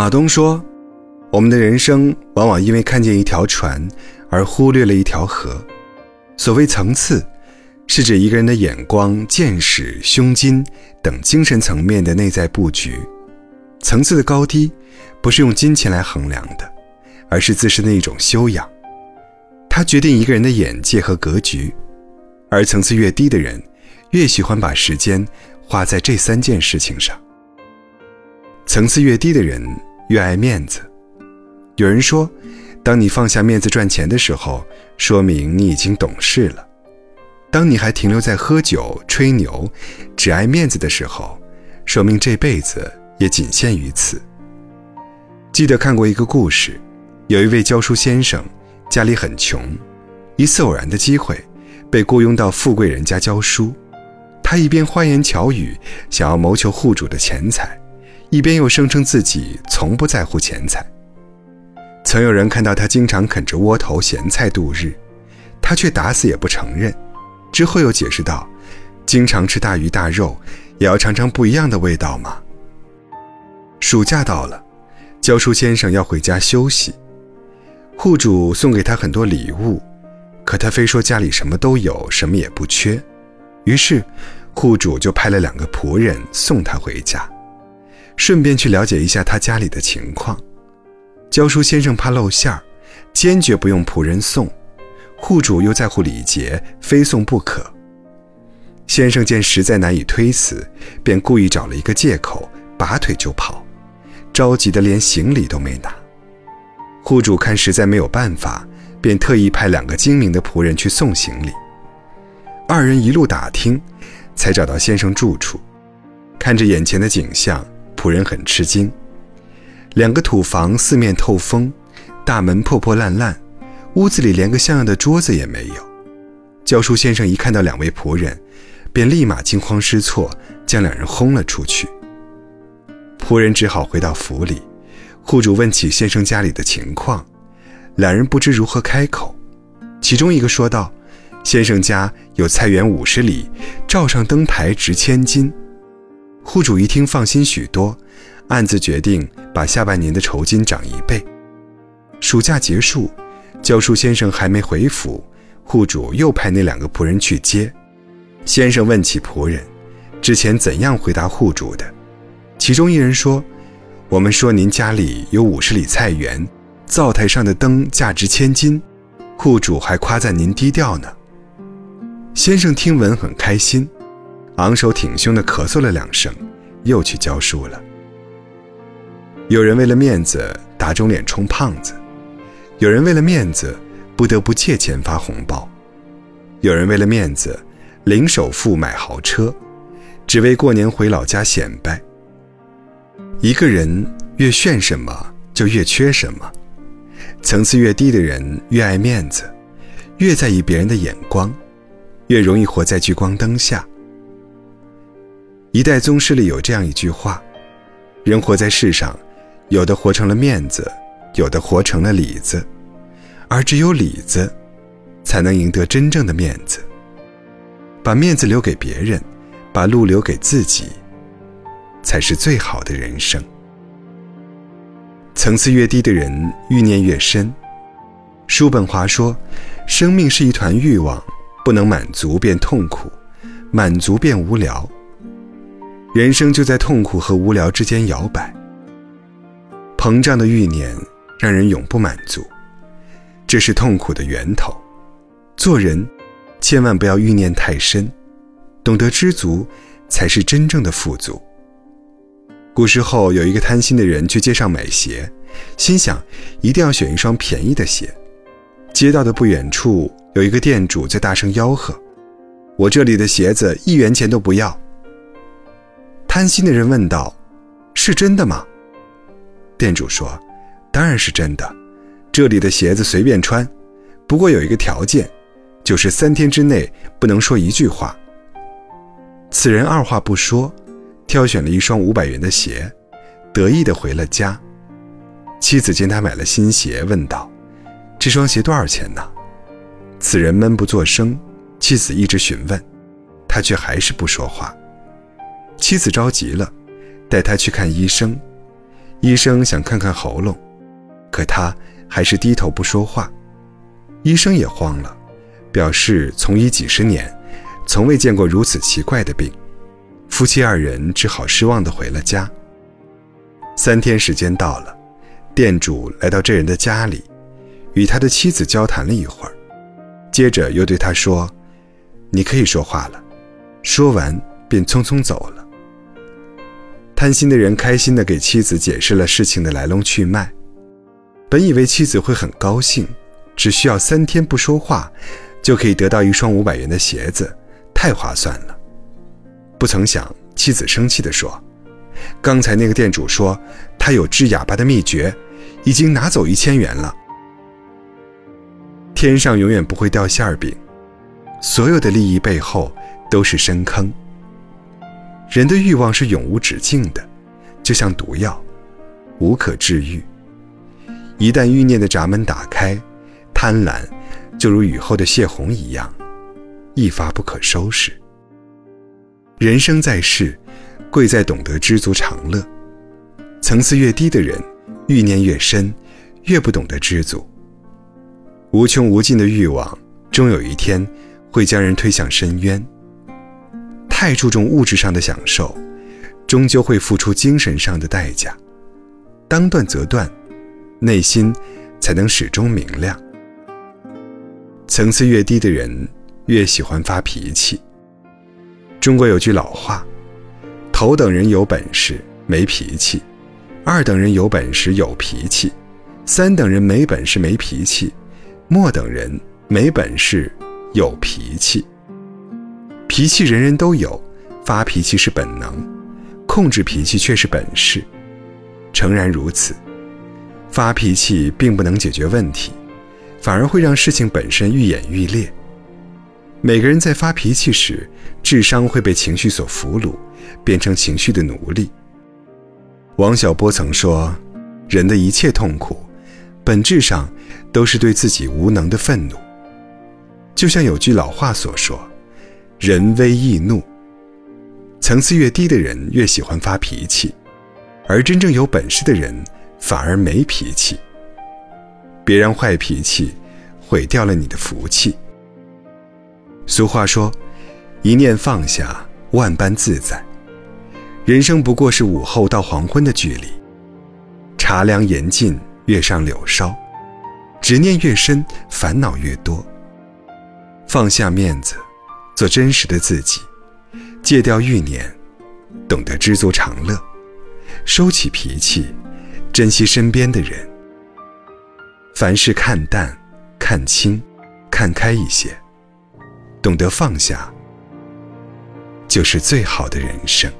马东说：“我们的人生往往因为看见一条船，而忽略了一条河。所谓层次，是指一个人的眼光、见识、胸襟等精神层面的内在布局。层次的高低，不是用金钱来衡量的，而是自身的一种修养。它决定一个人的眼界和格局。而层次越低的人，越喜欢把时间花在这三件事情上。”层次越低的人越爱面子。有人说，当你放下面子赚钱的时候，说明你已经懂事了；当你还停留在喝酒、吹牛、只爱面子的时候，说明这辈子也仅限于此。记得看过一个故事，有一位教书先生，家里很穷，一次偶然的机会，被雇佣到富贵人家教书。他一边花言巧语，想要谋求户主的钱财。一边又声称自己从不在乎钱财。曾有人看到他经常啃着窝头咸菜度日，他却打死也不承认。之后又解释道：“经常吃大鱼大肉，也要尝尝不一样的味道嘛。”暑假到了，教书先生要回家休息，户主送给他很多礼物，可他非说家里什么都有，什么也不缺。于是，户主就派了两个仆人送他回家。顺便去了解一下他家里的情况。教书先生怕露馅儿，坚决不用仆人送。户主又在乎礼节，非送不可。先生见实在难以推辞，便故意找了一个借口，拔腿就跑，着急的连行李都没拿。户主看实在没有办法，便特意派两个精明的仆人去送行李。二人一路打听，才找到先生住处。看着眼前的景象。仆人很吃惊，两个土房四面透风，大门破破烂烂，屋子里连个像样的桌子也没有。教书先生一看到两位仆人，便立马惊慌失措，将两人轰了出去。仆人只好回到府里，户主问起先生家里的情况，两人不知如何开口。其中一个说道：“先生家有菜园五十里，照上灯台值千金。”户主一听，放心许多，暗自决定把下半年的酬金涨一倍。暑假结束，教书先生还没回府，户主又派那两个仆人去接。先生问起仆人，之前怎样回答户主的？其中一人说：“我们说您家里有五十里菜园，灶台上的灯价值千金，户主还夸赞您低调呢。”先生听闻很开心。昂首挺胸地咳嗽了两声，又去教书了。有人为了面子打肿脸充胖子，有人为了面子不得不借钱发红包，有人为了面子零首付买豪车，只为过年回老家显摆。一个人越炫什么，就越缺什么。层次越低的人越爱面子，越在意别人的眼光，越容易活在聚光灯下。一代宗师里有这样一句话：人活在世上，有的活成了面子，有的活成了里子，而只有里子，才能赢得真正的面子。把面子留给别人，把路留给自己，才是最好的人生。层次越低的人，欲念越深。叔本华说：“生命是一团欲望，不能满足便痛苦，满足便无聊。”人生就在痛苦和无聊之间摇摆。膨胀的欲念让人永不满足，这是痛苦的源头。做人千万不要欲念太深，懂得知足才是真正的富足。古时候有一个贪心的人去街上买鞋，心想一定要选一双便宜的鞋。街道的不远处有一个店主在大声吆喝：“我这里的鞋子一元钱都不要。”贪心的人问道：“是真的吗？”店主说：“当然是真的，这里的鞋子随便穿，不过有一个条件，就是三天之内不能说一句话。”此人二话不说，挑选了一双五百元的鞋，得意地回了家。妻子见他买了新鞋，问道：“这双鞋多少钱呢？”此人闷不作声，妻子一直询问，他却还是不说话。妻子着急了，带他去看医生。医生想看看喉咙，可他还是低头不说话。医生也慌了，表示从医几十年，从未见过如此奇怪的病。夫妻二人只好失望地回了家。三天时间到了，店主来到这人的家里，与他的妻子交谈了一会儿，接着又对他说：“你可以说话了。”说完便匆匆走了。贪心的人开心地给妻子解释了事情的来龙去脉，本以为妻子会很高兴，只需要三天不说话，就可以得到一双五百元的鞋子，太划算了。不曾想，妻子生气地说：“刚才那个店主说他有治哑巴的秘诀，已经拿走一千元了。”天上永远不会掉馅儿饼，所有的利益背后都是深坑。人的欲望是永无止境的，就像毒药，无可治愈。一旦欲念的闸门打开，贪婪就如雨后的泄洪一样，一发不可收拾。人生在世，贵在懂得知足常乐。层次越低的人，欲念越深，越不懂得知足。无穷无尽的欲望，终有一天会将人推向深渊。太注重物质上的享受，终究会付出精神上的代价。当断则断，内心才能始终明亮。层次越低的人，越喜欢发脾气。中国有句老话：“头等人有本事没脾气，二等人有本事有脾气，三等人没本事没脾气，末等人没本事有脾气。”脾气人人都有，发脾气是本能，控制脾气却是本事。诚然如此，发脾气并不能解决问题，反而会让事情本身愈演愈烈。每个人在发脾气时，智商会被情绪所俘虏，变成情绪的奴隶。王小波曾说：“人的一切痛苦，本质上都是对自己无能的愤怒。”就像有句老话所说。人微易怒，层次越低的人越喜欢发脾气，而真正有本事的人反而没脾气。别让坏脾气毁掉了你的福气。俗话说：“一念放下，万般自在。”人生不过是午后到黄昏的距离，茶凉言尽，月上柳梢，执念越深，烦恼越多。放下面子。做真实的自己，戒掉欲念，懂得知足常乐，收起脾气，珍惜身边的人。凡事看淡、看清、看开一些，懂得放下，就是最好的人生。